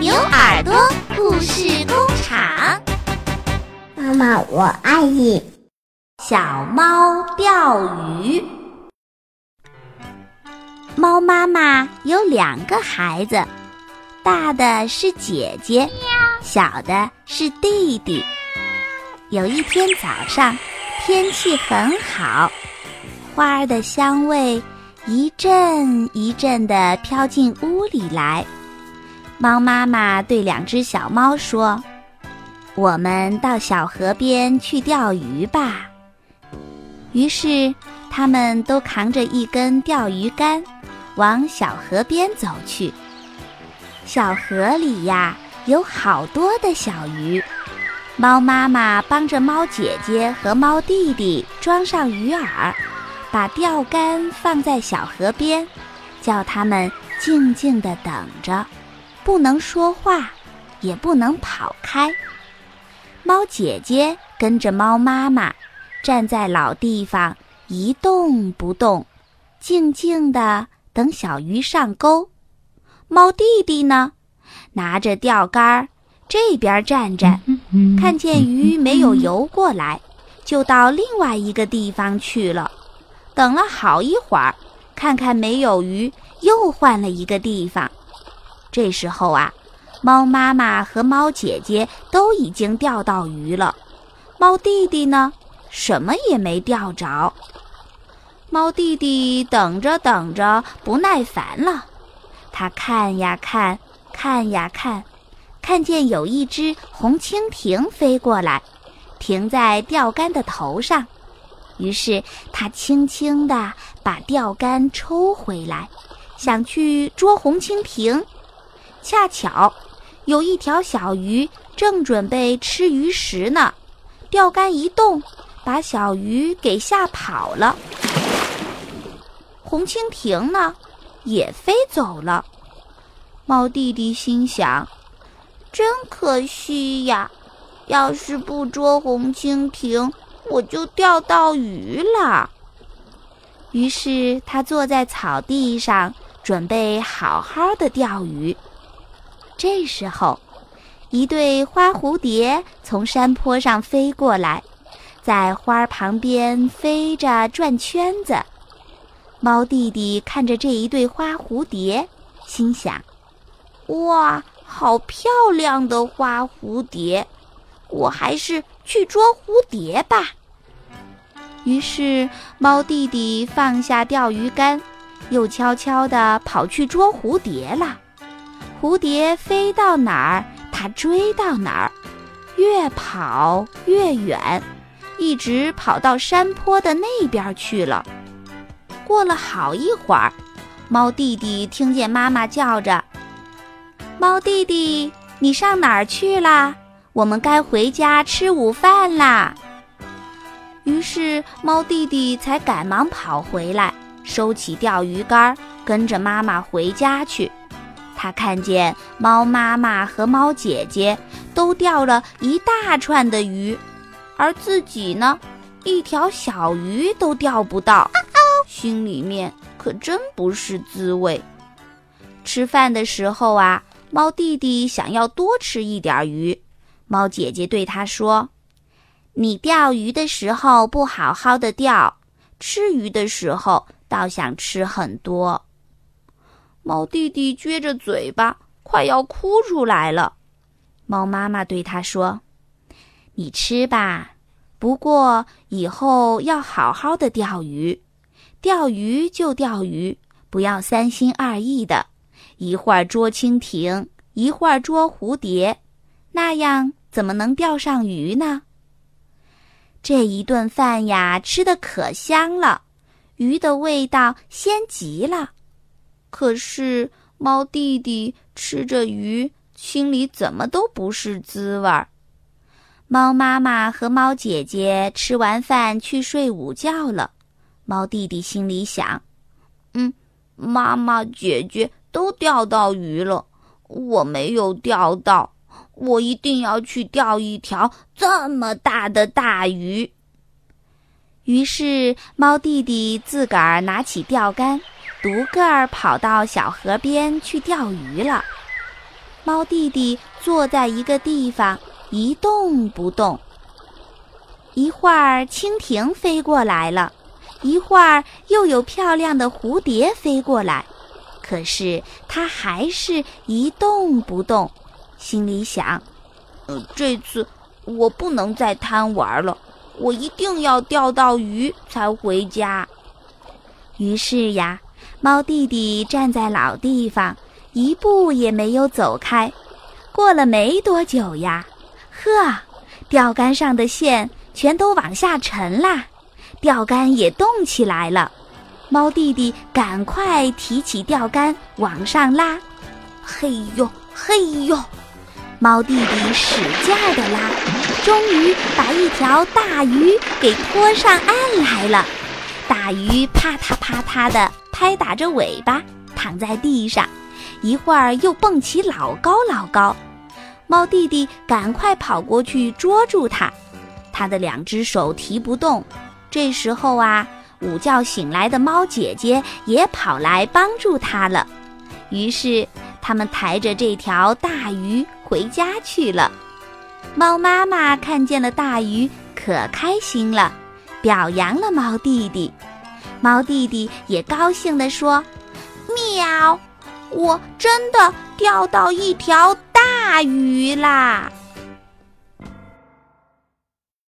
牛耳朵故事工厂。妈妈，我爱你。小猫钓鱼。猫妈妈有两个孩子，大的是姐姐，小的是弟弟。有一天早上，天气很好，花儿的香味一阵一阵的飘进屋里来。猫妈妈对两只小猫说：“我们到小河边去钓鱼吧。”于是，他们都扛着一根钓鱼竿，往小河边走去。小河里呀，有好多的小鱼。猫妈妈帮着猫姐姐和猫弟弟装上鱼饵，把钓竿放在小河边，叫他们静静地等着。不能说话，也不能跑开。猫姐姐跟着猫妈妈，站在老地方一动不动，静静地等小鱼上钩。猫弟弟呢，拿着钓竿，这边站站，看见鱼没有游过来，就到另外一个地方去了。等了好一会儿，看看没有鱼，又换了一个地方。这时候啊，猫妈妈和猫姐姐都已经钓到鱼了，猫弟弟呢，什么也没钓着。猫弟弟等着等着不耐烦了，他看呀看，看呀看，看见有一只红蜻蜓飞过来，停在钓竿的头上，于是他轻轻地把钓竿抽回来，想去捉红蜻蜓。恰巧，有一条小鱼正准备吃鱼食呢，钓竿一动，把小鱼给吓跑了。红蜻蜓呢，也飞走了。猫弟弟心想：真可惜呀！要是不捉红蜻蜓，我就钓到鱼了。于是他坐在草地上，准备好好的钓鱼。这时候，一对花蝴蝶从山坡上飞过来，在花旁边飞着转圈子。猫弟弟看着这一对花蝴蝶，心想：“哇，好漂亮的花蝴蝶！我还是去捉蝴蝶吧。”于是，猫弟弟放下钓鱼竿，又悄悄地跑去捉蝴蝶了。蝴蝶飞到哪儿，它追到哪儿，越跑越远，一直跑到山坡的那边去了。过了好一会儿，猫弟弟听见妈妈叫着：“猫弟弟，你上哪儿去啦？我们该回家吃午饭啦。”于是猫弟弟才赶忙跑回来，收起钓鱼竿，跟着妈妈回家去。他看见猫妈妈和猫姐姐都钓了一大串的鱼，而自己呢，一条小鱼都钓不到，心里面可真不是滋味。吃饭的时候啊，猫弟弟想要多吃一点鱼，猫姐姐对他说：“你钓鱼的时候不好好的钓，吃鱼的时候倒想吃很多。”猫弟弟撅着嘴巴，快要哭出来了。猫妈妈对他说：“你吃吧，不过以后要好好的钓鱼。钓鱼就钓鱼，不要三心二意的，一会儿捉蜻蜓，一会儿捉蝴蝶，那样怎么能钓上鱼呢？这一顿饭呀，吃的可香了，鱼的味道鲜极了。”可是猫弟弟吃着鱼，心里怎么都不是滋味儿。猫妈妈和猫姐姐吃完饭去睡午觉了，猫弟弟心里想：“嗯，妈妈姐姐都钓到鱼了，我没有钓到，我一定要去钓一条这么大的大鱼。”于是猫弟弟自个儿拿起钓竿。独个儿跑到小河边去钓鱼了。猫弟弟坐在一个地方一动不动。一会儿蜻蜓飞过来了，一会儿又有漂亮的蝴蝶飞过来，可是它还是一动不动，心里想：“呃，这次我不能再贪玩了，我一定要钓到鱼才回家。”于是呀，猫弟弟站在老地方。一步也没有走开，过了没多久呀，呵，钓竿上的线全都往下沉啦，钓竿也动起来了。猫弟弟赶快提起钓竿往上拉，嘿呦嘿呦，猫弟弟使劲的拉，终于把一条大鱼给拖上岸来了。大鱼啪嗒啪嗒的拍打着尾巴，躺在地上。一会儿又蹦起老高老高，猫弟弟赶快跑过去捉住它，它的两只手提不动。这时候啊，午觉醒来的猫姐姐也跑来帮助它了。于是他们抬着这条大鱼回家去了。猫妈妈看见了大鱼，可开心了，表扬了猫弟弟。猫弟弟也高兴地说：“喵。”我真的钓到一条大鱼啦！